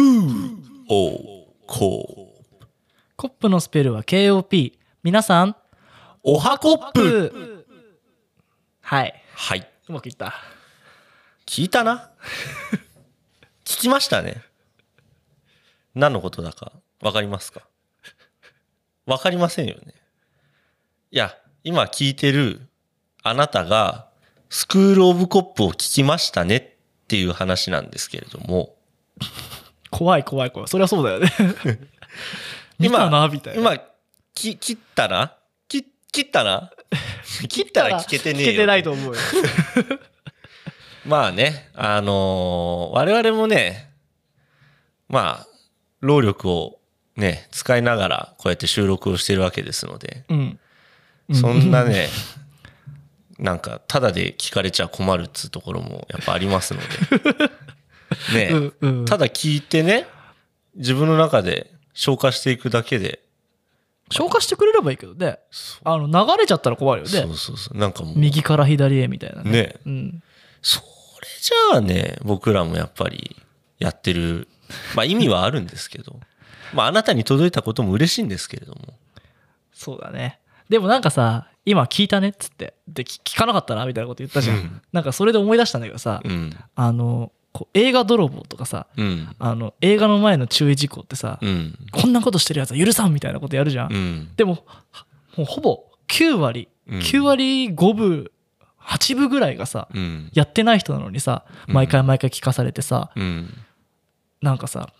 クーオーコーコップのスペルは KOP。皆さん、おはコップはい。はい。うまくいった。聞いたな聞きましたね。何のことだかわかりますか？わかりませんよね。いや、今聞いてるあなたがスクールオブコップを聞きましたねっていう話なんですけれども、怖い怖い怖い。そりゃそうだよね。見たな、みたいな。今、き切ったな？き切ったな？切ったら聞けてねえよ。聞けてないと思うよ。まあね、あのー我々もね、まあ、労力をね、使いながらこうやって収録をしてるわけですので、うん。そんなね、なんか、ただで聞かれちゃ困るっつうところもやっぱありますので、ね、うんうんただ聞いてね、自分の中で消化していくだけで、消化してくれればいいけどね。あの、流れちゃったら怖いよねそう。そうそう、なんかもう、右から左へみたいなね。ね、うん。それじゃあね、僕らもやっぱりやってる、まあ意味はあるんですけど、まああなたに届いたことも嬉しいんですけれども、そうだね。でもなんかさ、今聞いたねっつって。で、聞聞かなかったなみたいなこと言ったじゃん。うんなんかそれで思い出したんだけどさ、うん、あの、こう映画泥棒とかさ、うん、あの、映画の前の注意事項ってさ、うん、こんなことしてるやつは許さんみたいなことやるじゃん。うん、でも、はもうほぼ9割、うん。9割5分、8分ぐらいがさ、うん、やってない人なのにさ、うん。毎回毎回聞かされてさ、うん、なんかさ、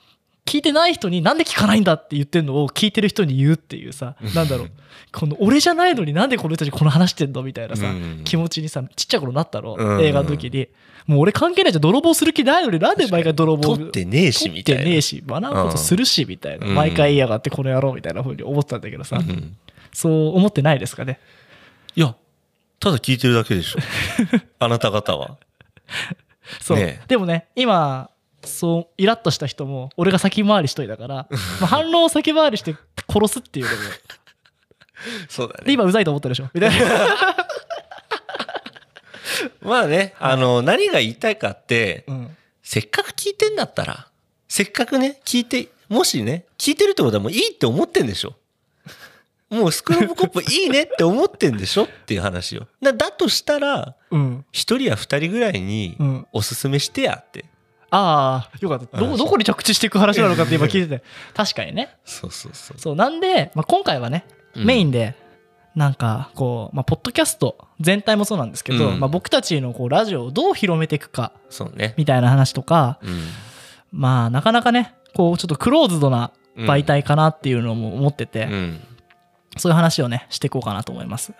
聞いてない人になんで聞かないんだって言ってんのを聞いてる人に言うっていうさ、なんだろう、この俺じゃないのになんでこの人たちこの話してんのみたいなさ、うん気持ちにさ、ちっちゃい頃なったろ、うん映画の時に。もう俺関係ないじゃん、泥棒する気ないのになんで毎回泥棒取ってねえし、みたいな。取ってねえし、学ぶことするし、みたいな。うん毎回言いやがってこの野郎みたいな風に思ってたんだけどさ、うんそう思ってないですかね？いや、ただ聞いてるだけでしょ。あなた方は。そう。でもね、今、そう、イラッとした人も、俺が先回りしといたから、まあ、反論を先回りして殺すっていうのも、そうだで、。今うざいと思ったでしょ？みたいな。まあね、あの、何が言いたいかって、うん。せっかく聞いてんだったら、せっかくね、聞いて、もしね、聞いてるってことはもういいって思ってんでしょ？もうスクローブコップいいねって思ってんでしょ？っていう話よ。だだとしたら、うん。一人や二人ぐらいにうんおすすめしてやって。ああ、よかった。ど、あどこに着地していく話なのかって今聞いてて。確かにね。そうそうそう。そう。なんで、まあ、今回はね、うんメインで、なんか、こう、まあ、ポッドキャスト全体もそうなんですけど、うんまあ、僕たちのこうラジオをどう広めていくか、そうね。みたいな話とか、うん。まあ、なかなかね、こう、ちょっとクローズドな媒体かなっていうのも思ってて、うん。そういう話をね、していこうかなと思います。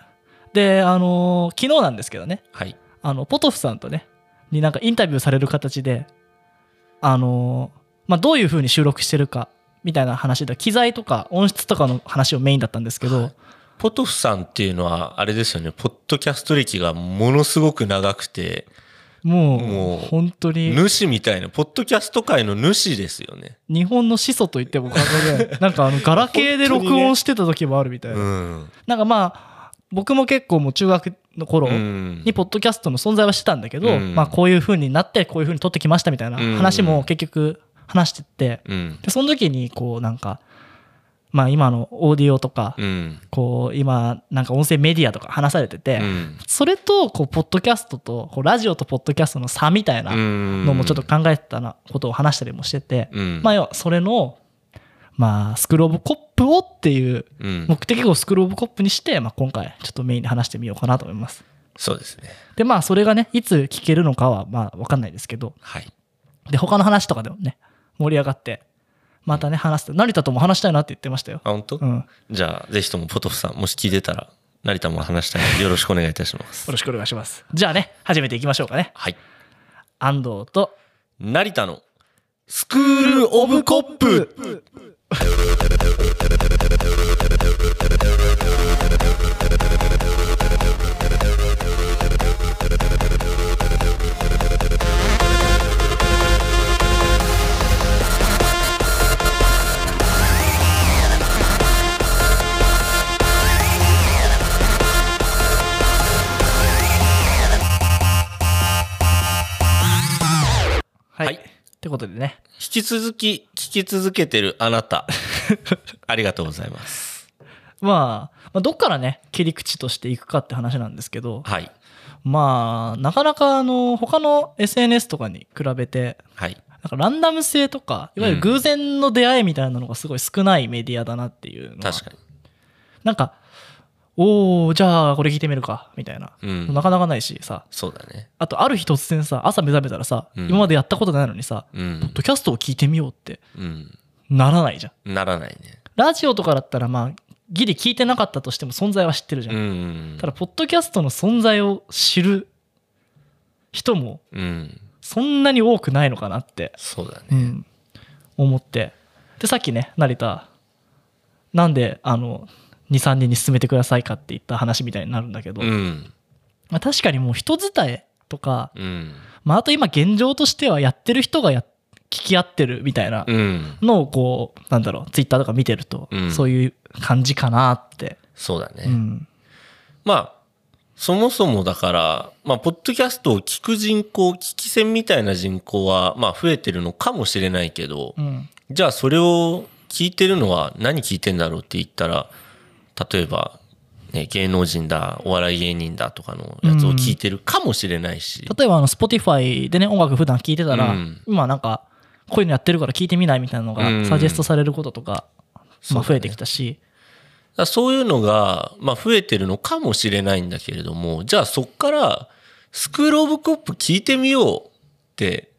で、あのー昨日なんですけどね、はい。あの、ポトフさんとね、になんかインタビューされる形で、あのーまあ、どういう風に収録してるか、みたいな話で、機材とか音質とかの話をメインだったんですけど、ポトフさんっていうのは、あれですよね、ポッドキャスト歴がものすごく長くて、もう、もう本当に、主みたいな、ポッドキャスト界の主ですよね。日本の始祖と言っても過言ではなんかあの、ガラケーで録音してた時もあるみたいな。うん。なんかまあ、僕も結構もう中学の頃うんにポッドキャストの存在はしてたんだけど、うんまあこういう風になってこういう風に撮ってきましたみたいな話も結局話してって、うん。で、その時にこうなんか、まあ今のオーディオとか、うん。こう今なんか音声メディアとか話されてて、うん。それとこうポッドキャストとこうラジオとポッドキャストの差みたいなののもちょっと考えてたなことを話したりもしてて、うん。まあ要はそれの、まあスクローブコップをっていううん。目的をスクローブコップにして、まあ、今回ちょっとメインで話してみようかなと思います。そうですね。でまあそれがねいつ聞けるのかはまあ分かんないですけどはい。で他の話とかでもね盛り上がってまたね話して成田とも話したいなって言ってましたよ。あ、本当？うん、よじゃあ、ぜひともポトフさん、もし聞いてたら、成田も話したいので、よろしくお願いいたします。ろしくお願いします。じゃあね始めていきましょうかね。はい。安藤と成田のスクールオブコップ Thank you. き続き聞き続けてるあなた、ありがとうございます。まあ、まあ、どっからね、切り口としていくかって話なんですけど、はい。まあ、なかなかあの、他の SNS とかに比べて、はい。なんかランダム性とか、いわゆる偶然の出会いみたいなのがすごい少ないメディアだなっていうのは確かに。なんか、おー、じゃあこれ聞いてみるか、みたいな。うんなかなかないしさ、そうだね。あとある日突然さ、朝目覚めたらさ、うん今までやったことないのにさ、うポッん。ドキャストを聞いてみようってうん。ならないじゃん。ならないね。ラジオとかだったらまあ、ギリ聞いてなかったとしても存在は知ってるじゃ。うんん。ただ、ポッドキャストの存在を知る人もうん。そんなに多くないのかなって、そうだね。うん、思って。で、さっきね、成田、なんで、あの、2、3人に進めてくださいかって言った話みたいになるんだけど、うん。まあ、確かにもう人伝えとか、うん。まあ、あと今現状としてはやってる人がや聞き合ってるみたいなうん。のをこう、なんだろう、ツイッターとか見てると、うんそういう感じかなって。そうだね。うん。まあ、そもそもだから、まあ、ポッドキャストを聞く人口、聞き戦みたいな人口は、まあ、増えてるのかもしれないけど、うん。じゃあそれを聞いてるのは何聞いてんだろうって言ったら、例えば、ね、芸能人だ、お笑い芸人だとかのやつを聞いてるかもしれないし、例えばあの Spotify でね音楽普段聴いてたら、うん。今なんかこういうのやってるから聞いてみないみたいなのうん。がサジェストされることとか、そうだね。まあ増えてきたし、だからそういうのが、まあ、増えてるのかもしれないんだけれども、じゃあそっから、スクールオブコップ聞いてみようって、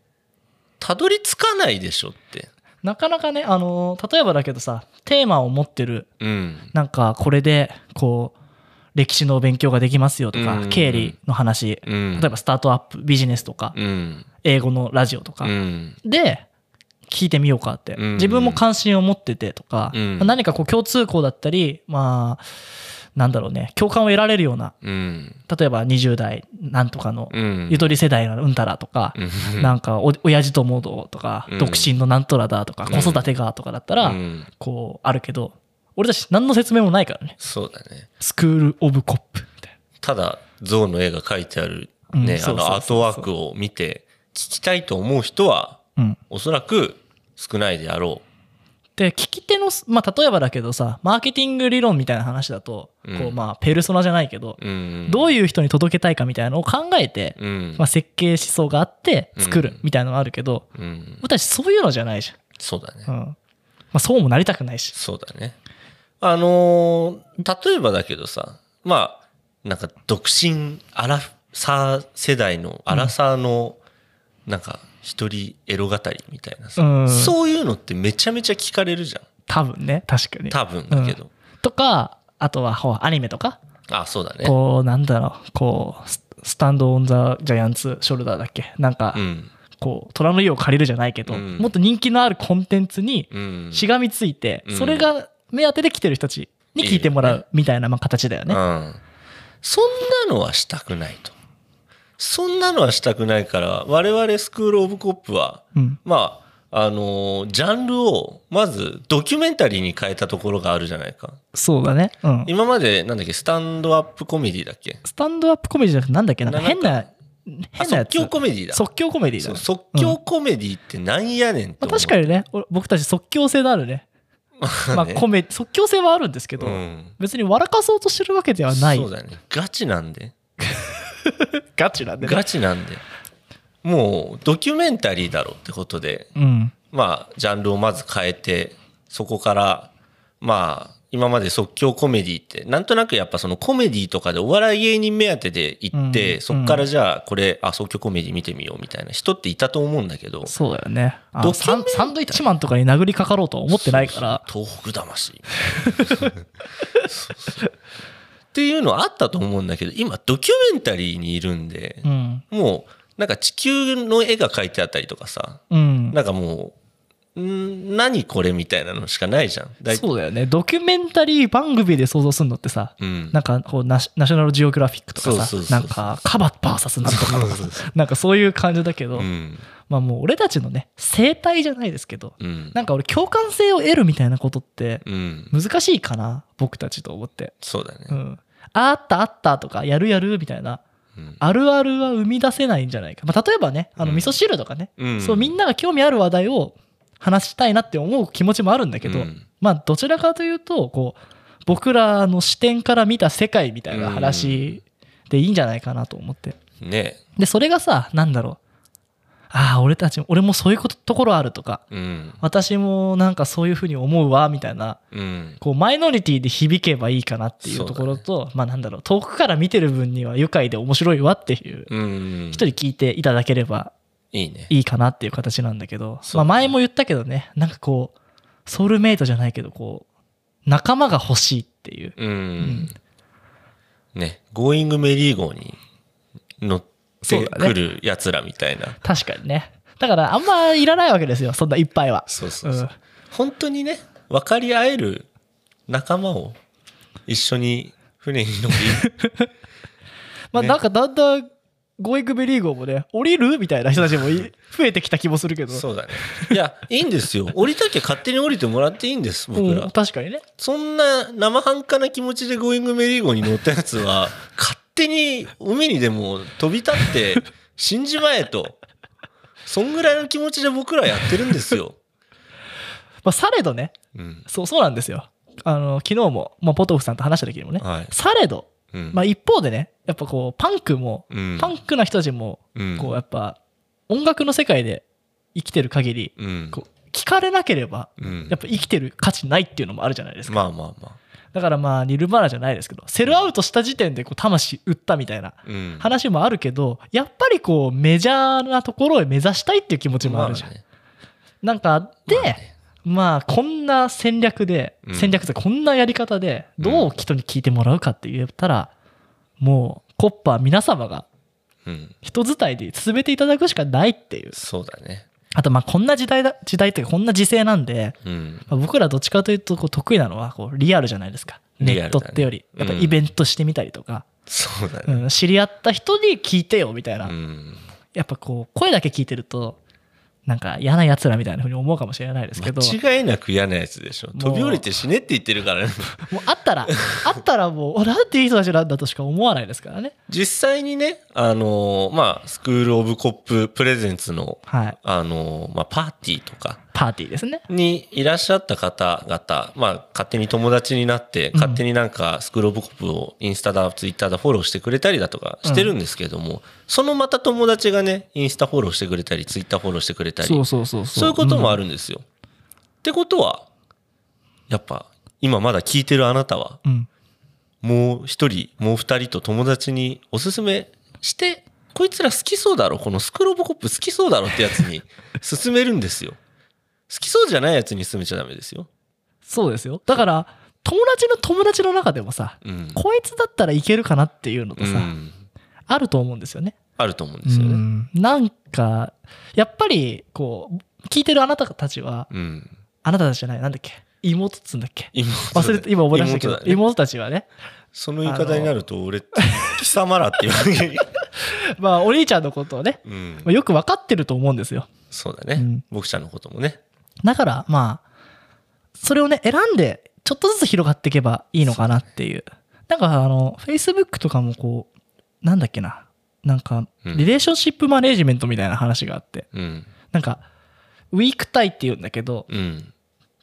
たどり着かないでしょって。なかなかねあの例えばだけどさテーマを持ってるうん。なんかこれでこう歴史の勉強ができますよとか、うん経理の話、うん。例えばスタートアップビジネスとか、うん。英語のラジオとか、うん。で聞いてみようかって、うん自分も関心を持っててとか、うん何かこう共通項だったりまあなんだろうね共感を得られるようなうん。例えば20代なんとかのうん。ゆとり世代のうんたらとか、うん。なんかお親父ともどうとか、うん。独身のなんとらだとか、うん。子育てがとかだったら、うん。こうあるけど俺たち何の説明もないからね。そうだね。スクール・オブ・コップみたいただ、象の絵が描いてあるうんね、あのアートワークを見て聞きたいと思う人は、おそらく少ないであろで聞き手の、まあ、例えばだけどさマーケティング理論みたいな話だと、うんこうまあ、ペルソナじゃないけど、う。うん。どういう人に届けたいかみたいなのを考えて、うんまあ、。設計思想があって作うんるみたいなのがあるけど、うん。俺たちそういうのじゃないじそうだねゃん、うんまあ、そうもなりたくないしそうだね。あのー例えばだけどさ、まあ、なんか独身アラサー世代のアラサーの、なんか一人エロ語りみたいなさ、うんそういうのってめちゃめちゃ聞かれるじゃん。多分ね確かに多分だけど。とかあとはほらアニメとかあ、そうだね。こうなんだろうこうススタンド・オン・ザ・ジャイアンツ・ショルダーだっけ？なんか、うん。こう虎の家を借りるじゃないけど、うんもっと人気のあるコンテンツにうん。しがみついて、うんそれが目当てで来てる人たちに聞いてもらいいようみたいなまあ形だよね。うん。そんなのはしたくないと。そんなのはしたくないから、我々スクールオブコップは、うんまあ、あのージャンルを、まずドキュメンタリーに変えたところがあるじゃないか。そうだね、うん。今まで、なんだっけ、スタンドアップコメディだっけ？スタンドアップコメディじゃなくてなんだっけな？んか変な即興コメディだ。即興コメディだね、即興コメディってなんやねんってまあ、確かにね俺僕たち即興性のあるねまあねコメ即興性はあるんですけど、うん。別に笑かそうとしてるわけではないそうだよね。ガチなんで。ガチなんでね。ガチなんで。もう、ドキュメンタリーだろうってことで、うん。まあ、ジャンルをまず変えて、そこから、まあ、今まで即興コメディって、なんとなくやっぱそのコメディとかでお笑い芸人目当てで行って、うん。そこからじゃあこれ、あ、即興コメディ見てみようみたいな人っていたと思うんだけど、そうだよね。あドサンサンドイッチマンとかに殴りかかろうとは思ってないから。東北魂。そうそうっていうのあったと思うんだけど、今ドキュメンタリーにいるんでう、ん。もう、なんか地球の絵が描いてあったりとかさ、うん。なんかもう、ん何これみたいなのしかないじゃん。そうだよねドキュメンタリー番組で想像するのってさ、うん。なんかこうナシナショナルジオグラフィックとかさなんかカババーサスなんとかとかなんかそういう感じだけど、うん。まあもう俺たちのね生態じゃないですけど、うん。なんか俺共感性を得るみたいなことってうん。難しいかな僕たちと思って、そうだね。うん、ああったあったとかやるやるみたいなうんあるあるは生み出せないんじゃないか、まあ、例えばねあのうん味噌汁とかね、うんそうみんなが興味ある話題を話したいなって思う気持ちもあるんだけど、うん。まあどちらかというとこう僕らの視点から見た世界みたいな話でいいんじゃないかなと思って。ね。でそれがさなんだろう。ああ俺たちも俺もそういうことところあるとかうん。私もなんかそういうふうに思うわみたいなうん。こうマイノリティで響けばいいかなっていうところと、まあなんだろう遠くから見てる分には愉快で面白いわっていううん。人に聞いていただければいいね。いいかなっていう形なんだけど、まあ前も言ったけどねなんかこうソウルメイトじゃないけどこう仲間が欲しいっていう。うん。ねゴーイングメリー号に乗ってくるやつらみたいな。確かにね。だからあんまいらないわけですよそんないっぱいは。そうそうそう、うん。本当にね分かり合える仲間を一緒に船に乗り。ね まあなんかだんだんゴーイングメリー号もね降りる？みたいな人たちもい 増えてきた気もするけど。そうだね。いや いいんですよ。降りたきゃ勝手に降りてもらっていいんです僕ら、うん確かにね。そんな生半可な気持ちでゴーイングメリー号に乗ったやつは勝手に海にでも飛び立って死んじまえと。そんぐらいの気持ちで僕らやってるんですよ、まあされどね。うん。そうそうなんですよ。あの昨日も、まあ、ポトフさんと話した時にもね、はい。されど、うん。まあ、一方でねやっぱこうパンクも、うん。パンクな人たちもうん。こうやっぱ音楽の世界で生きてる限りうん。こう聞かれなければうん。やっぱ生きてる価値ないっていうのもあるじゃないですか、まあまあまだからまあニルバーナじゃないですけどセルアウトした時点でこう魂売ったみたいな話もあるけどやっぱりこうメジャーなところを目指したいっていう気持ちもあるじゃん、まね。なんかで、まあねまあこんな戦略で、うん。戦略でこんなやり方でどう人に聞いてもらうかって言ったら、もうコッパー皆様がうん。人伝いで進めていただくしかないっていう。そうだね。あとまあこんな時代だ時代っていうかこんな時勢なんで、僕らどっちかというとこう得意なのはこうリアルじゃないですか。ネットってより、やっぱうんイベントしてみたりとか、そうだね。うん。知り合った人に聞いてよみたいな、うん。やっぱこう声だけ聞いてるとなんか嫌な奴らみたいなふうに思うかもしれないですけど。間違いなく嫌なやつでしょ。飛び降りて死ねって言ってるからね。もうあったら あったらもうおなんていい人たちなんだとしか思わないですからね。実際にねあのーまあスクール・オブ・コップ・プレゼンツのはい。あのーまあパーティーとかパーティーですね。にいらっしゃった方々、まあ、勝手に友達になって、うん。勝手になんかスクールオブコップをインスタだ、ツイッターだフォローしてくれたりだとかしてるんですけども、そのまた友達がね、インスタフォローしてくれたり、ツイッターフォローしてくれたり、そうそうそうそう。いうこともある、るんですよ。ってことは、やっぱ、今まだ聞いてるあなたは、うん。もう一人、もう二人と友達におすすめして、こいつら好きそうだろ、このスクールオブコップ好きそうだろってやつに勧めるんですよ。好きそうじゃないやつに勧めちゃダメですよ。そうですよだから友達の友達の中でもさ、うん。こいつだったらいけるかなっていうのとさ、うんあると思うんですよねあると思うんですよね。うんなんかやっぱりこう聞いてるあなたたちはうん。あなたたちじゃないなんだっけ？妹っつうんだっけ？妹忘れて今思い出したけど妹だ妹,、ねたちはねその言い方になると、俺、貴様らっていうわけに。まあお兄ちゃんのことをね、うんまあ、よく分かってると思うんですよそうだねうん。僕ちゃんのこともね。だからまあそれをね選んでちょっとずつ広がっていけばいいのかなっていうなんかあの Facebook とかもこうなんだっけななんかうんリレーションシップマネージメントみたいな話があって、うん。なんかウィークタイって言うんだけど、うん。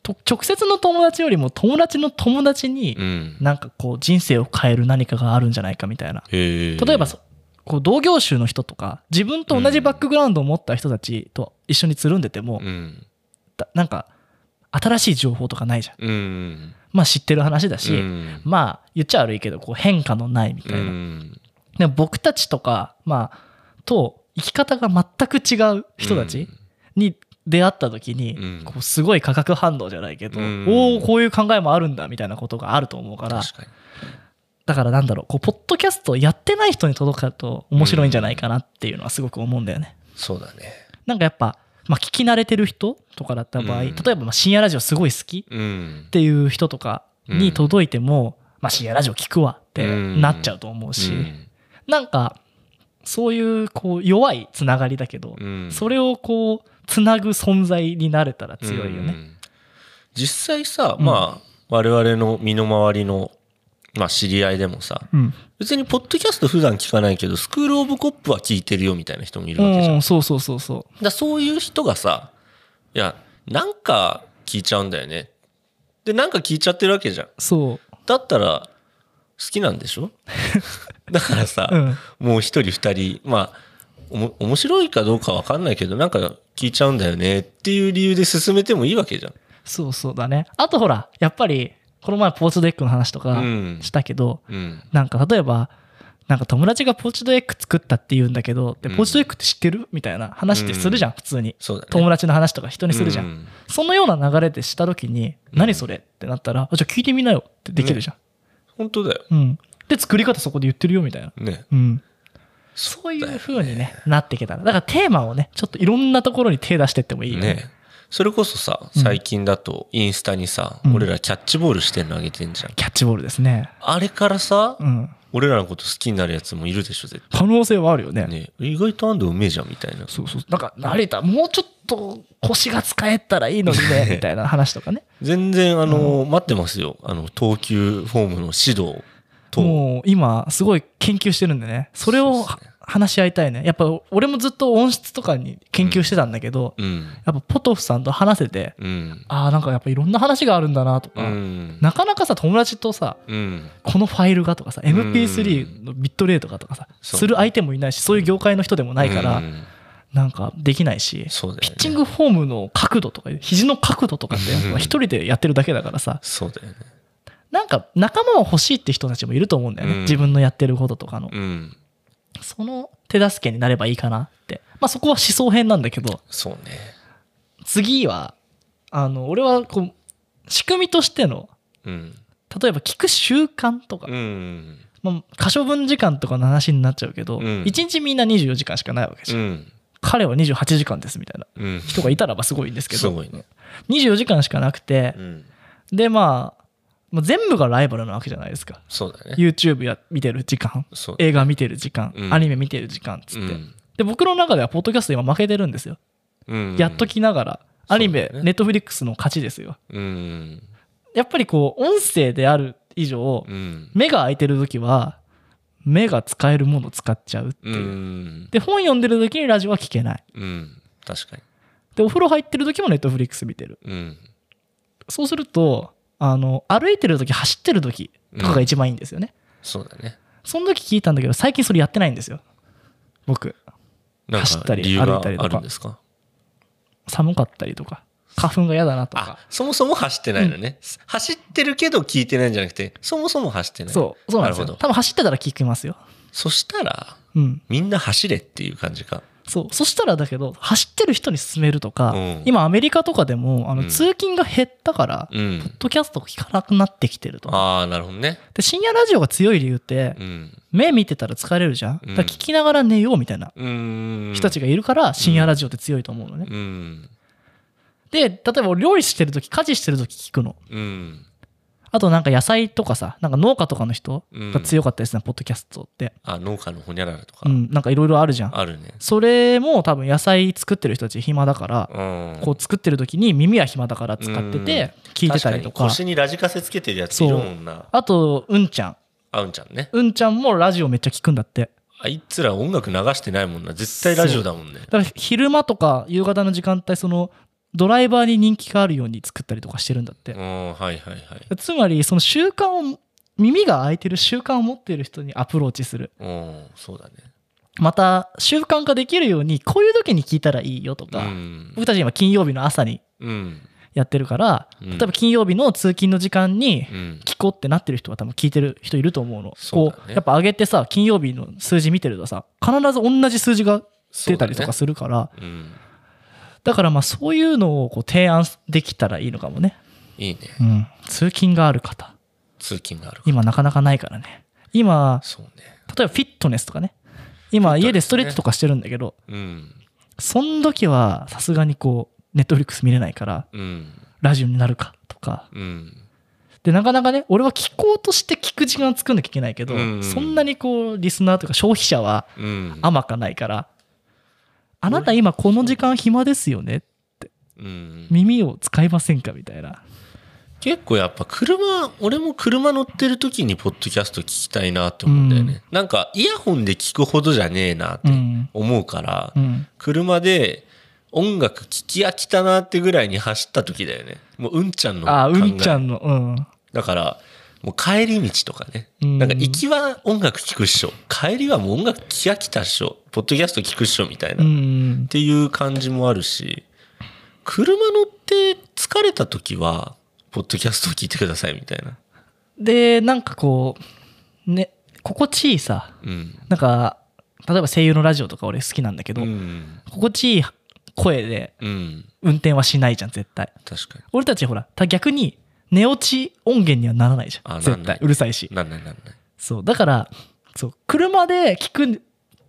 と直接の友達よりも友達の友達にうん。なんかこう人生を変える何かがあるんじゃないかみたいな。例えばそこう同業種の人とか自分と同じバックグラウンドを持った人たちと一緒につるんでても、うん。だなんか新しい情報とかないじゃんうん。まあ知ってる話だし、うんまあ言っちゃ悪いけどこう変化のないみたいな、うんでも僕たちとかまあと生き方が全く違う人たちに出会った時に、うんこうすごい化学反応じゃないけど、うんおおこういう考えもあるんだみたいなことがあると思うから確かに。だからなんだろうこうポッドキャストやってない人に届くと面白いんじゃないかなっていうのはすごく思うんだよね。そうだね。なんかやっぱ、まあ、聞き慣れてる人とかだった場合、うん。例えばまあ深夜ラジオすごい好きうん。っ。ていう人とかに届いても、まあ、深夜ラジオ聞くわってなっちゃうと思うし、うん。なんかそういうこう弱いつながりだけど、うん。それをこうつなぐ存在になれたら強いよね。うん。実際さ、うん。まあ我々の身の回りのまあ知り合いでもさ、うん。別にポッドキャスト普段聞かないけど、スクールオブコップは聞いてるよみたいな人もいるわけじゃん。うん、そうそうそうそう。だそういう人がさ、いや、なんか聞いちゃうんだよね。で、なんか聞いちゃってるわけじゃん。そだったら、好きなんでしょ？だからさ、う。うん。もう一人二人、まあ、おも面白いかどうかわかんないけど、なんか聞いちゃうんだよねっていう理由で進めてもいいわけじゃん。そうそうだね。あとほら、やっぱり、この前ポーチドエッグの話とかうんしたけど、うん。なんか例えば、なんか友達がポーチドエッグ作ったって言うんだけど、で、うんポーチドエッグって知ってるみたいな話ってするじゃん、普通に。ね。友達の話とか人にするじゃん。うんそのような流れでした時に、何それってなったら、あじゃあ聞いてみなよってできるじゃん。本当だよ。うん。で、作り方そこで言ってるよみたいな。ね。うん。そういう風にね、なっていけたら。だからテーマをね、ちょっといろんなところに手出してってもいいよね。ね。それこそさ、うん最近だとインスタにさ、うん俺らキャッチボールしてんのあげてんじゃん。キャッチボールですね。あれからさ、うん。俺らのこと好きになるやつもいるでしょ、絶可能性はあるよね。対。ね。意外と安藤うめえじゃん、みたいな。そうそう。なんか、成田、もうちょっと腰が使えたらいいのにね、みたいな話とかね。全然、あの、待ってますよ。あの、投球フォームの指導と。もう今、すごい研究してるんでね。それを話し合いたいね。やっぱ俺もずっと音質とかに研究してたんだけど、うん。やっぱポトフさんと話せて、うん。ああ、なんかやっぱいろんな話があるんだなとうか、ん。なかなかさ、友達とさ、うん。このファイルがとかさ、MP3 のビットレートがとかさ、する相手もいないし、そういう業界の人でもないから、うんなんかできないし、ね。ピッチングフォームの角度とか、肘の角度とかって、うん一人でやってるだけだからさ、そうだよね。なんか仲間は欲しいって人たちもいると思うんだよね。うん自分のやってることとかの。うん。その手助けになればいいかなって。まあそこは思想編なんだけど、そうね。次は、あの、俺はこう、仕組みとしての、うん。例えば聞く習慣とか、うん。まあ、可処分時間とかの話になっちゃうけど、うん1日みんな24時間しかないわけじゃん。うん。彼は28時間ですみたいなうん。人がいたらばすごいんですけど、すごいね。24時間しかなくてう、ん。で、まあ、もう全部がライバルなわけじゃないですか。そうだね。YouTube や見てる時間、そう。映画見てる時間、うんアニメ見てる時間っつって。うんで、僕の中では、ポッドキャスト今負けてるんですよ。うん。やっときながら、アニメ、ねネットフリックスの勝ちですよ。うん。やっぱりこう、音声である以上、うん。目が開いてる時は、目が使えるものを使っちゃうってういう。ん。で、本読んでる時にラジオは聞けない。うん。確かに。で、お風呂入ってる時もネットフリックス見てる。うん。そうすると、あの、歩いてる時、走ってる時とかが一番いいんですよね。そうだね。その時聞いたんだけど、最近それやってないんですよ。僕。走ったり歩いたりとか寒かったりとか、花粉が嫌だなとあか。、そもそも走ってないのね。走ってるけど聞いてないんじゃなくて、そもそも走ってない。そう、そうなんですよ。なるほど。多分走ってたら聞きますよ。そしたら、うん。みんな走れっていう感じか。そう。そしたらだけど、走ってる人に勧めるとか、うん今アメリカとかでも、あの、うん通勤が減ったから、ポッうん。ドキャスト聞かなくなってきてると。ああ、なるほどね。で、深夜ラジオが強い理由って、うん。目見てたら疲れるじゃん？だうんから聞きながら寝ようみたいなうん。人たちがいるから、深夜ラジオって強いと思うのね。うん。で、例えば料理してるとき、家事してるとき聞くの。うん。あとなんか野菜とかさ、なんか農家とかの人うんが強かったですね、ポッドキャストって。あ、農家のほにゃららとかう。ん、なんかいろいろあるじゃん。あるね。それも多分野菜作ってる人たち暇だから、うん。こう作ってる時に耳は暇だから使ってて聞いてたりとか確に腰にラジカセつけてるやついるもんな。あとうんちゃんあうんちゃんね。うんちゃんもラジオめっちゃ聞くんだってあいつら音楽流してないもんな。絶対ラジオだもんね。だから昼間とか夕方の時間帯そのドライバーに人気があるように作ったりとかしてるんだってうん、はいはいはい。つまりその習慣を耳が開いてる習慣を持っている人にアプローチするうん、そうだね。また習慣化できるようにこういう時に聞いたらいいよとうか、ん。僕たち今金曜日の朝にうん。やってるから、うん例えば金曜日の通勤の時間にうん。聞こうってなってる人は多分聞いてる人いると思うの。そうだねこう、やっぱ上げてさ、金曜日の数字見てるとさ、必ず同じ数字が出たりとかするから、だ,、うん。からまあそういうのをこう提案できたらいいのかもね。いいね。うん。通勤がある方。通勤がある。今なかなかないからね。今、そうね。例えばフィットネスとかね。今家でストレッチとかしてるんだけど、うん。そん時はさすがにこう、ネットフリックス見れないから、うん。ラジオになるかとか。うん。で、なかなかね、俺は聞こうとして聞く時間作んなきゃいけないけど、うんそんなにこう、リスナーというか消費者はうん。甘かないから、あなた今この時間暇ですよね？うん。耳を使いませんか？みたいな。結構やっぱ車俺も車乗ってる時にポッドキャスト聞きたいなって思うんだよね、なんかイヤホンで聞くほどじゃねえなってうん。思うから、うん。車で音楽聴き飽きたなってぐらいに走った時だよねもううんちゃんのあうんちゃんの、うん。だからもう帰り道とかね、うん。なんか行きは音楽聴くっしょ。帰りはもう音楽聴き飽きたっしょ。ポッドキャスト聴くっしょみたいな、うっん。ていう感じもあるし。車乗って疲れた時はポッドキャストを聞いてくださいみたいな。で、なんかこう、ね、心地いいさ、うん。なんか、例えば声優のラジオとか俺好きなんだけど、うん、心地いい声でうん、運転はしないじゃん、絶対。確か俺たちほら、た逆に寝落ち音源にはならないじゃん。絶対。うるさいしに。なんないなんないそう。だから、そう、車で聞くっ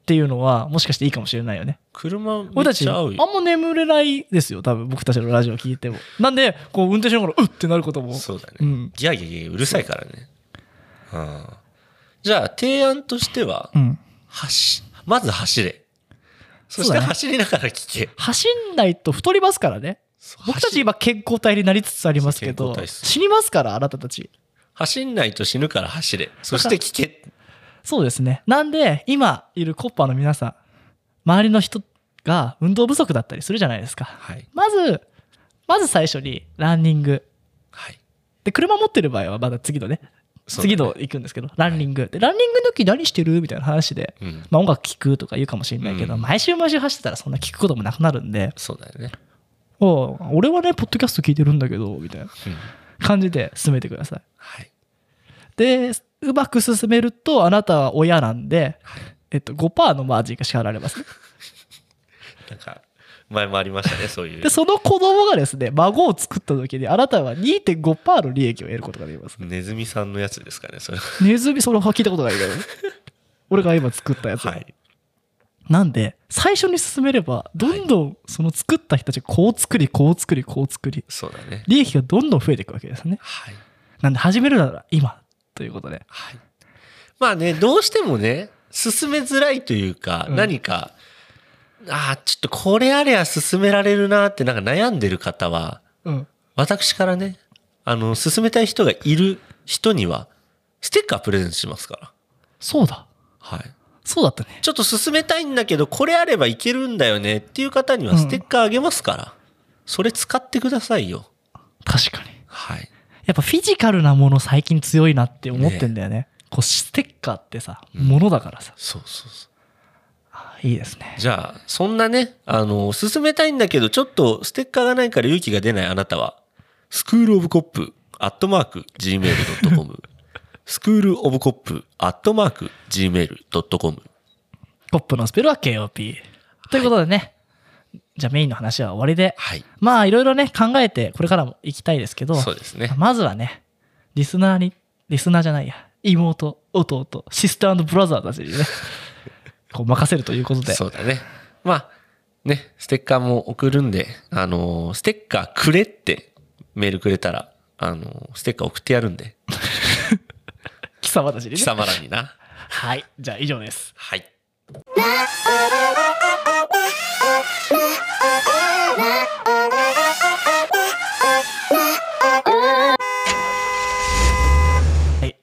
ていうのは、もしかしていいかもしれないよね。車め俺たち、あんよま眠れないですよ、多分僕たちのラジオ聞いても。なんで、こう、運転しながら、うってなることも。そうだね、うん。いやいやいやうるさいからね、うん、じゃあ提案としては、うん。走まず走れそして走りながら聞け走んないと太りますからね。僕たち今健康体になりつつありますけ健ど死にますから、あなたたち。走んないと死ぬから走れ。そして聞け。そうですね。なんで、今いるコッパーの皆さん、周りの人が運動不足だったりするじゃないですか。はい。まず、まず最初にランニング。はい。で、車持ってる場合はまだ次のね、次の行くんですけど、ランニング。で、ランニングの時何してる？みたいな話で、うん。まあ音楽聴くとか言うかもしれないけど、うん。毎週毎週走ってたらそんな聞くこともなくなるんで、そうだよね、おう俺はね、ポッドキャスト聞いてるんだけど、みたいなうん感じで進めてください。はいで、うまく進めると、あなたは親なんで、はいえっと、5%のマージンが支払われますね。なんか前もありましたねそういうで、その子供がですね、孫を作った時に、あなたは2.5%の利益を得ることができます。ネズミさんのやつですかねそれはネズミ、それは聞いたことないけど。俺が今作ったやつ。はいなんで、最初に進めれば、どんどんその作った人たちがこう作り、こう作り、こう作り、そうだね利益がどんどん増えていくわけですね。はいなんで、始めるなら今、ということで。はいまあねどうしてもね進めづらいというか、うん何かああちょっとこれあれば進められるなってなんか悩んでる方はうん。私からねあの進めたい人がいる人にはステッカープレゼントしますからそうだ。はいそうだったね。ちょっと進めたいんだけどこれあればいけるんだよねっていう方にはステッカーあげますから、それ使ってくださいよ確かに。はいやっぱフィジカルなもの最近強いなって思ってんだよね。こう、ステッカーってさ、うんものだからさ。そうそうそうあいいですね。じゃあ、そんなね、あの、進めたいんだけど、ちょっとステッカーがないから勇気が出ないあなたは、スクールオブコップ、アットマーク、gmail.com、スクールオブコップ、アットマーク、gmail.com。コップのスペルは KOP。ということでね、じゃあメインの話は終わりで、はい。まあいろいろね考えてこれからも行きたいですけど、そうですね。まずはね、リスナーに、リスナーじゃないや、妹、弟、シスターブラザーたちにね、こう任せるということで、そうだね。まあ、ね、ステッカーも送るんで、あの、ステッカーくれってメールくれたら、あの、ステッカー送ってやるんで、貴様たちにね。貴様らにな。はい、じゃあ以上です。はい。はい。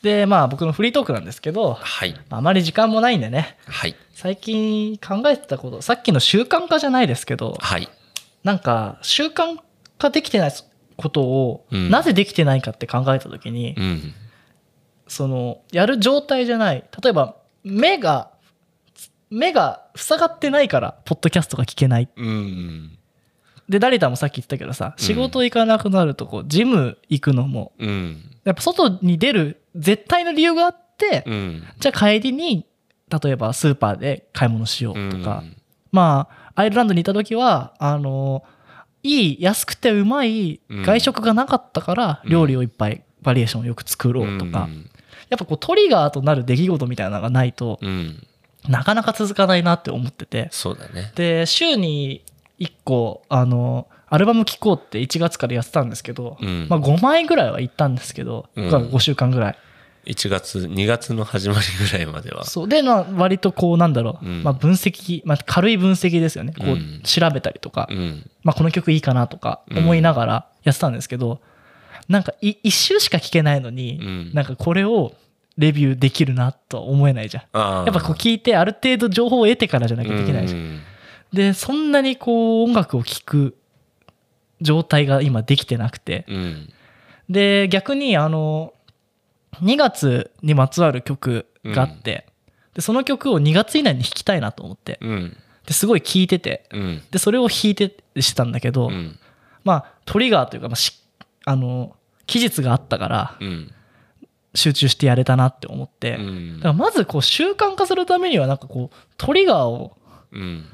で、まあ僕のフリートークなんですけど、はい。あまり時間もないんでね、はい。最近考えてたこと、さっきの習慣化じゃないですけど、はい。なんか習慣化できてないことを、うんなぜできてないかって考えた時に、うん。そのやる状態じゃない。例えば目が目が塞がってないからポッドキャストが聞けない。うん。でダリタもさっき言ってたけどさ仕事行かなくなるとこうジム行くのもうん。やっぱ外に出る絶対の理由があって、うん。じゃあ帰りに例えばスーパーで買い物しようとか、うん。まあアイルランドにいた時はあのいい安くてうまい外食がなかったからうん。料理をいっぱいバリエーションをよく作ろうとか、うんやっぱこうトリガーとなる出来事みたいなのがないとうん。なかなか続かないなって思ってて。そうだね。で週に1個あのアルバム聴こうって1月からやってたんですけど、うん。まあ、5枚ぐらいは行ったんですけど、うん。5週間ぐらい。1月、2月の始まりぐらいまでは。そう。で、まあ、割とこうなんだろう、うん。まあ、分析、まあ、軽い分析ですよね。こううん。調べたりとか、うん。まあ、この曲いいかなとか思いながらやってたんですけど、なんかい一周しか聞けないのに、うん。なんかこれをレビューできるなとは思えないじゃん。やっぱこう聞いてある程度情報を得てからじゃなきゃできないじゃん。うん。で、そんなにこう音楽を聴く状態が今できてなくて。うん。で、逆にあの、2月にまつわる曲があって、で、その曲を2月以内に弾きたいなと思って、うん。ですごい聴いてて、うん。で、それを弾いてしてたんだけど、うん。まあ、トリガーというか、まあ、しあの、期日があったから、うん。集中してやれたなって思って、うん。だからまずこう習慣化するためにはなんかこうトリガーをうん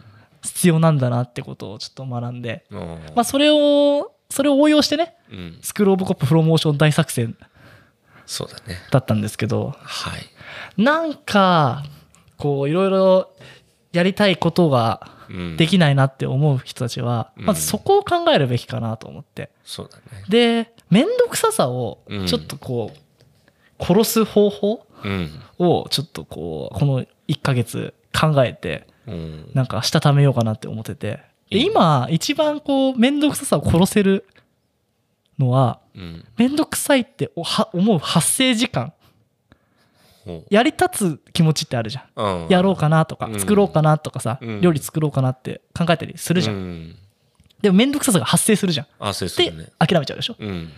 必要なんだなってことをちょっと学んで、あーまあ、それをそれを応用してねうん。スクール・オブ・コッププロモーション大作戦そうだね。だったんですけどはい。なんかこういろいろやりたいことがうん。できないなって思う人たちは、うん。まずそこを考えるべきかなと思って。そうだね。で面倒くささをうん。ちょっとこう殺す方法うん。をちょっとこうこの1ヶ月考えてうん。なんかしたためようかなって思ってて。今一番こう面倒くささを殺せるのはうん。面倒くさいって思う発生時間。ほやり立つ気持ちってあるじゃん。やろうかなとかうん。作ろうかなとかさうん。料理作ろうかなって考えたりするじゃうんんでも面倒くささが発生するじゃん。あそうすでるね。諦めちゃうでしょ？うん。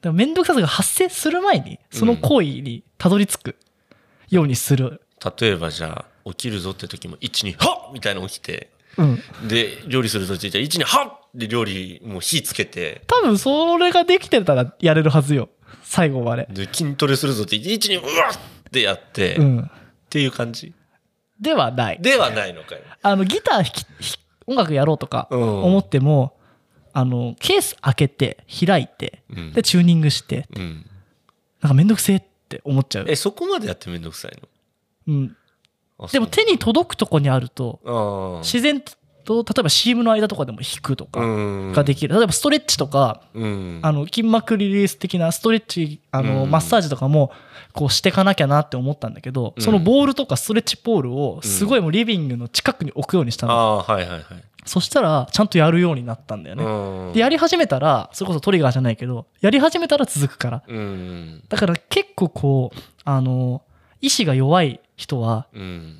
でも面倒くささが発生する前にその行為にたどり着くようにする。例えばじゃあ起きるぞって時も1にはっみたいなの起きてうん。で料理するとじゃあ1にはっで料理もう火つけて多分それができてたらやれるはずよ。最後まで。で筋トレするぞって1にうわっってやって、っうん。ていう感じ？ではない。ではないのかよ。あのギター弾き音楽やろうとかうん。思っても、あのケース開けて開いてうん。でチューニングしてうん。なんかめんどくせえって思っちゃう。え、そこまでやってめんどくさいうん、でも手に届くとこにあると自然と例えば CM の間とかでも弾くとあかうん。ができる、例えばストレッチとかうん。あの筋膜リリース的なストレッチあの、うん。マッサージとかもこうしていかなきゃなって思ったんだけど、うん。そのボールとかストレッチポールをすごいもうリビングの近くに置くようにしたの、はいはいはい。そしたらちゃんとやるようになったんだよね、うん。でやり始めたらそれこそトリガーじゃないけどやり始めたら続くから。うん。だから結構こうあの意志が弱い人はうん。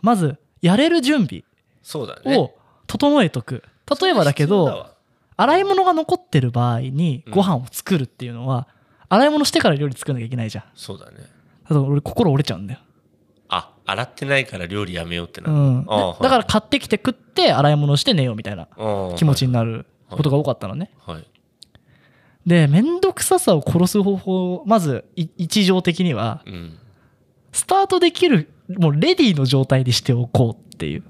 まずやれる準備そうだね。を整えとく。例えばだけど洗い物が残ってる場合にご飯を作るっていうのは、洗い物してから料理作らなきゃいけないじゃん。そうだね。だから俺心折れちゃうんだよ、あ洗ってないから料理やめようってなる。うん、だから買ってきて食って洗い物して寝ようみたいな気持ちになることが多かったのね、はい。で面倒くささを殺す方法まずい一条的にはうん。スタートできるもうレディーの状態にしておこうっていう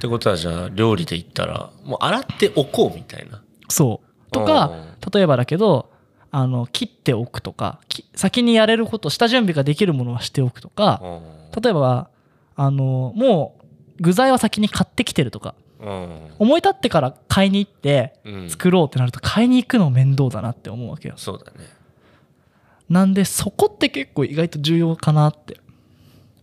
ってことはじゃあ料理で言ったらもう洗っておこうみたいな。そう。とか例えばだけどあの切っておくとかき先にやれること下準備ができるものはしておくとかうん例えばあのもう具材は先に買ってきてるとか。うん思い立ってから買いに行ってうん。作ろうってなると買いに行くの面倒だなって思うわけよ。そうだね。なんでそこって結構意外と重要かなって。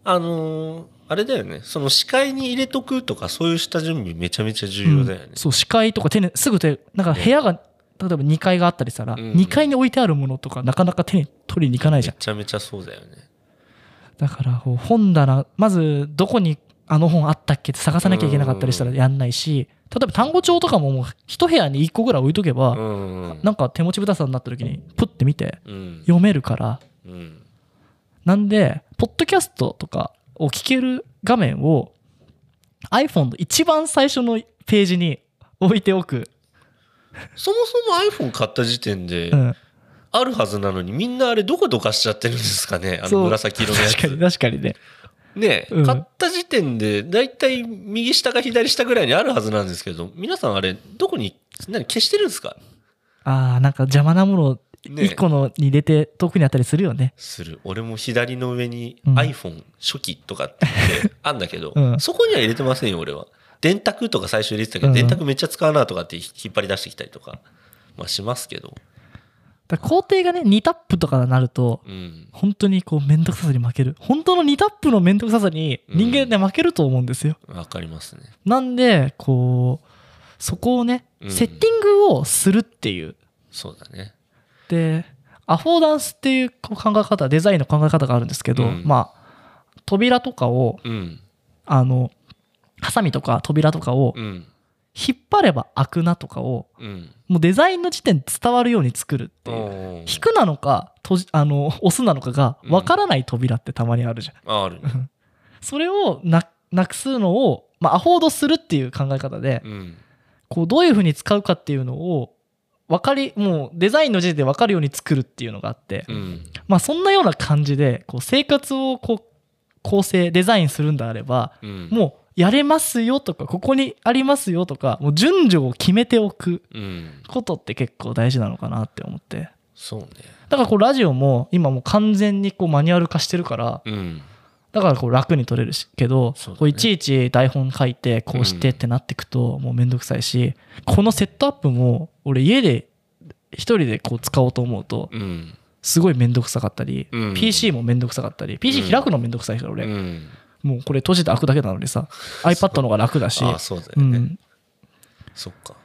あのーあれだよね。その視界に入れとくとかそういう下準備めちゃめちゃ重要だよね。うん、そう視界とか手にすぐ手なんか部屋が例えば2階があったりしたら、うん。2階に置いてあるものとかなかなか手に取りに行かないじゃん。めちゃめちゃそうだよね。だから本棚まずどこにあの本あったっけって探さなきゃいけなかったりしたらやんないし例えば単語帳とかももう一部屋に1個ぐらい置いとけば、うん。なんか手持ちぶたさになった時にプッて見てうん。読めるから。うん。なんでポッドキャストとかを聞ける画面を iPhone の一番最初のページに置いておく、そもそも iPhone 買った時点でうん、あるはずなのにみんなあれどこどかしちゃってるんですかね？あの紫色のやつ。確かに確かにね。ね、うん。買った時点でだいたい右下か左下ぐらいにあるはずなんですけど皆さんあれどこに何消してるんですか？ああなんか邪魔なもの1個のに入れて遠くにあったりするよね。する。俺も左の上にうん。iPhone 初期とかってあんだけど、うん。そこには入れてませんよ俺は。電卓とか最初入れてたけど、うん。電卓めっちゃ使うなとかって引っ張り出してきたりとか、まあ、しますけど。だ工程がね2タップとかになるとうん。本当にこう面倒くささに負ける。本当の2タップの面倒くささに人間で負けると思うんですよ、わかりますね。なんでこうそこをね、うん。セッティングをするっていう。そうだねでアフォーダンスっていう考え方デザインの考え方があるんですけど、うん。まあ扉とかをうん。あのハサミとか扉とかをうん。引っ張れば開くなとかをうん。もうデザインの時点で伝わるように作るっていう。引くなのか閉じあの押すなのかが分からない扉ってたまにあるじゃん、ああるね。それをななくすのを、まあ、アフォードするっていう考え方でうん。こうどういうふうに使うかっていうのを分かりもうデザインの時点で分かるように作るっていうのがあって、うん。まあそんなような感じでこう生活をこう構成デザインするんであればうん。もうやれますよとかここにありますよとかもう順序を決めておくうん。ことって結構大事なのかなって思って。そうね。だからこうラジオも今もう完全にこうマニュアル化してるからうんだからこう楽に取れるしけどね。こういちいち台本書いてこうしてってなってくともうめんどくさいしこのセットアップも俺家で一人でこう使おうと思うとうん。すごいめんどくさかったりうん。PC もめんどくさかったり PC 開くのめんどくさいからう俺ん。もうこれ閉じて開くだけなのにさ iPad の方が楽だしああそうだうよね。ん。そっか。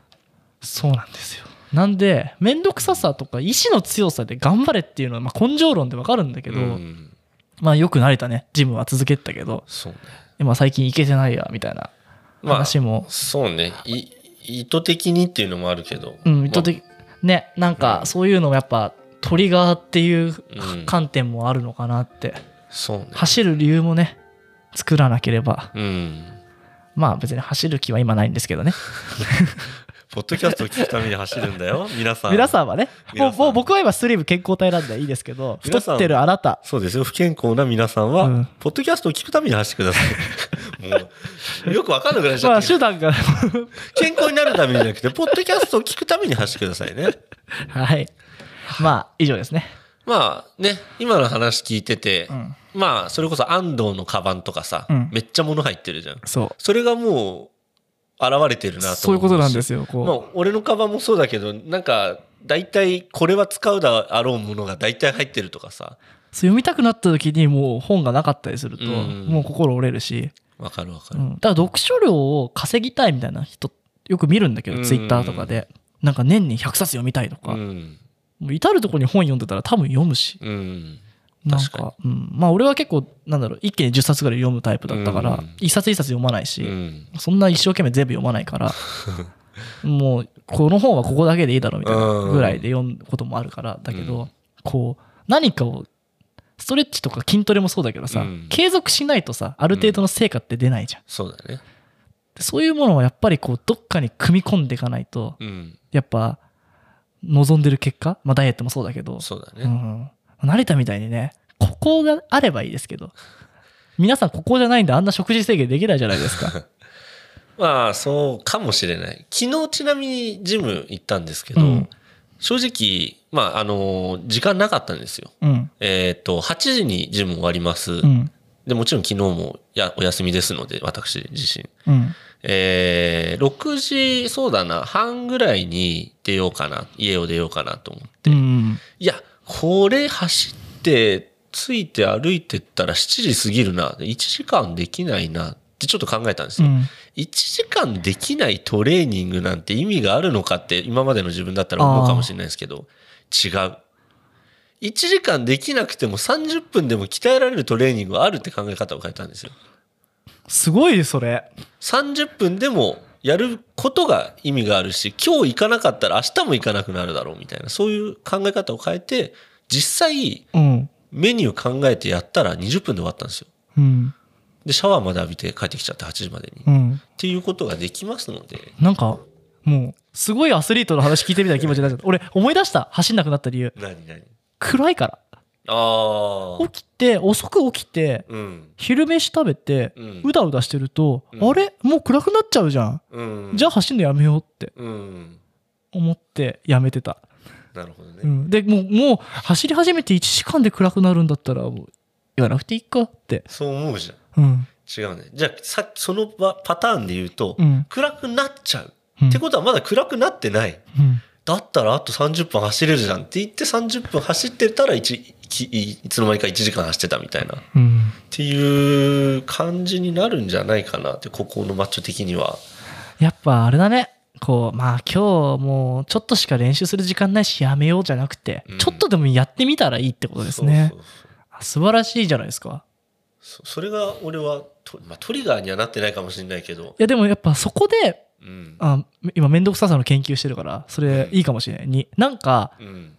そうなんですよ。なんでめんどくささとか意志の強さで頑張れっていうのはまあ根性論でわかるんだけどうんまあよく慣れたね。ジムは続けてたけど。そうね。今最近行けてないやみたいな。まあ話も、そうね。い意図的にっていうのもあるけど。うん意図的。ねなんかそういうのもやっぱトリガーっていううん。観点もあるのかなって。そうね。走る理由もね作らなければ。うん。まあ別に走る気は今ないんですけどね ポッドキャストを聞くために走るんだよ。皆さん。皆さんはねもうもう僕は今スリム健康体なんでいいですけど太ってるあなた。そうですよ。不健康な皆さんは、うん。ポッドキャストを聞くために走ってください。もう よくわかんなくなっちまあゃって。手段が。健康になるためにじゃなくてポッドキャストを聞くために走ってくださいね。はい。まあ以上ですね。まあね今の話聞いてて、うん。まあそれこそ安藤のカバンとかさ、うん。めっちゃ物入ってるじゃん。そう。それがもう現れてるなと思そういうことなんですよよこう、まあ、俺のカバンもそうだけどなんか大体これは使うだろうものが大体入ってるとかさ。読みたくなった時にもう本がなかったりすると、うん。もう心折れるし、わかるわかる、うん、だから読書量を稼ぎたいみたいな人よく見るんだけど、うん。ツイッターとかで。なんか年に100冊読みたいとか、うん。もう至る所に本読んでたら多分読むし。うんなん確かかうん、まあ俺は結構なんだろう一気に10冊ぐらい読むタイプだったから、うん。一冊一冊読まないし、うん。そんな一生懸命全部読まないから もうこの本はここだけでいいだろうみたいなぐらいで読むこともあるからだけど、うん。こう何かをストレッチとか筋トレもそうだけどさ、うん。継続しないとさある程度の成果って出ないじゃん、そうだね。でそういうものはやっぱりこうどっかに組み込んでいかないとうん。やっぱ望んでる結果、まあ、ダイエットもそうだけど、そうだね、うん、成田みたいにねここがあればいいですけど皆さんここじゃないんであんな食事制限できないじゃないですか。まあそうかもしれない。昨日ちなみにジム行ったんですけど、うん。正直まああの時間なかったんですよ。うん。えっ、と8時にジム終わります、うん。でもちろん昨日もやお休みですので私自身。うん。えー、6時そうだな半ぐらいに出ようかな家を出ようかなと思って。うん。いやこれ走ってついて歩いてったら7時過ぎるな。1時間できないな。ってちょっと考えたんですよ、うん。1時間できないトレーニングなんて意味があるのかって今までの自分だったら思うかもしれないですけど違う。1時間できなくても30分でも鍛えられるトレーニングはあるって考え方を変えたんですよ。すごいそれ。30分でもやることが意味があるし今日行かなかったら明日も行かなくなるだろうみたいなそういう考え方を変えて実際うん。メニュー考えてやったら20分で終わったんですよ。うん。でシャワーまで浴びて帰ってきちゃって8時までに、っうん。ていうことができますので。なんかもうすごいアスリートの話聞いてみたいな気持ちになっちゃった。俺思い出した。走んなくなった理由。何何？暗いからああ起きて遅く起きてうん。昼飯食べてうん。うだうだしてると、うん。あれ？もう暗くなっちゃうじゃん、うん。じゃあ走るのやめようって。うん。思ってやめてた、なるほどね、うん、でもうもう走り始めて1時間で暗くなるんだったらもう言わなくていいかって。そう思うじゃん。うん。違うね。じゃあさそのパパターンで言うと、うん。暗くなっちゃう、うん。ってことはまだ暗くなってない。うんだったらあと30分走れるじゃん。って言って30分走ってたらいつの間にか1時間走ってたみたいな。っうんていう感じになるんじゃないかなってここのマッチョ的には。やっぱあれだね。こうまあ今日もうちょっとしか練習する時間ないしやめようじゃなくて、うん。ちょっとでもやってみたらいいってことですね。そうそうそう。あ素晴らしいじゃないですか。そそれが俺はと、まあ、トリガーにはなってないかもしれないけど、いやでもやっぱそこでうん。あ今面倒くささの研究してるからそれいいかもしれない。になんかうん。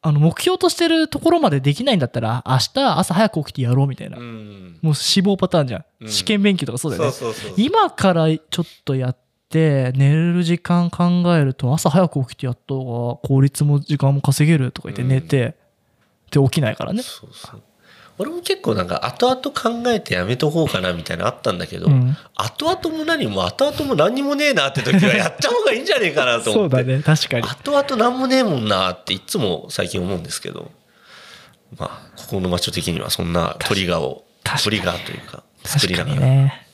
あの目標としてるところまでできないんだったら明日朝早く起きてやろうみたいな、うん。もう死亡パターンじゃん、うん。試験勉強とかそうだよね。今からちょっとやって寝れる時間考えると朝早く起きてやった方が効率も時間も稼げるとか言って寝て、で起きないからね。そうそう俺も結構なんか後々考えてやめとこうかなみたいなのあったんだけど、うん。後々も何も後々も何にもねえなって時はやった方がいいんじゃねえかなとそう思って。だね確かに。後々何もねえもんなっていつも最近思うんですけどまあここのマッチョ的にはそんなトリガーをトリガーというか作りながら、にね。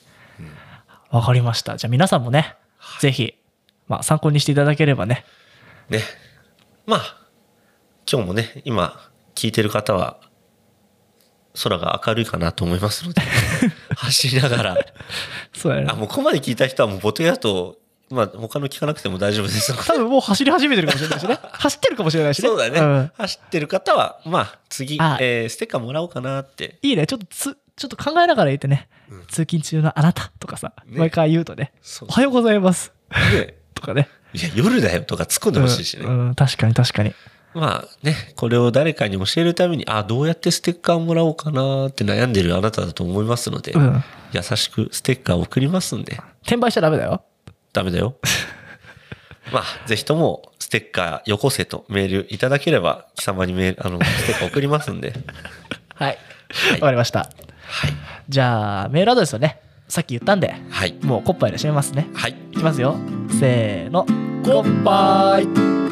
わ、かりました。じゃあ皆さんもね、ぜひ、まあ、参考にしていただければね。ね。まあ今日もね今聞いてる方は空が明るいかなと思いますので 走りながら。そうやねあもうここまで聞いた人はもうボトヤとまあ他の聞かなくても大丈夫です。ので多分もう走り始めてるかもしれないしね。走ってるかもしれないしね。そうだね、ん。走ってる方はまあ次、あえーステッカーもらおうかなって。いいね。ちょっとつちょっと考えながら言ってね、うん。通勤中のあなたとかさ、ね。毎回言うとねおはようございます。で とかね。いや夜だよとか突っ込んでほしいしね、うん。うん確かに確かにまあねこれを誰かに教えるためにあどうやってステッカーもらおうかなって悩んでるあなただと思いますので、うん。優しくステッカーを送りますんで。転売しちゃダメだよ。ダメだよ。まあぜひともステッカーよこせとメールいただければ貴様にメールあのステッカー送りますんで。はい。わ、かりました。はい。じゃあメールアドレスはねさっき言ったんではい。もうコッパイで締めますね。はい。いきますよ。せーの。コッパイ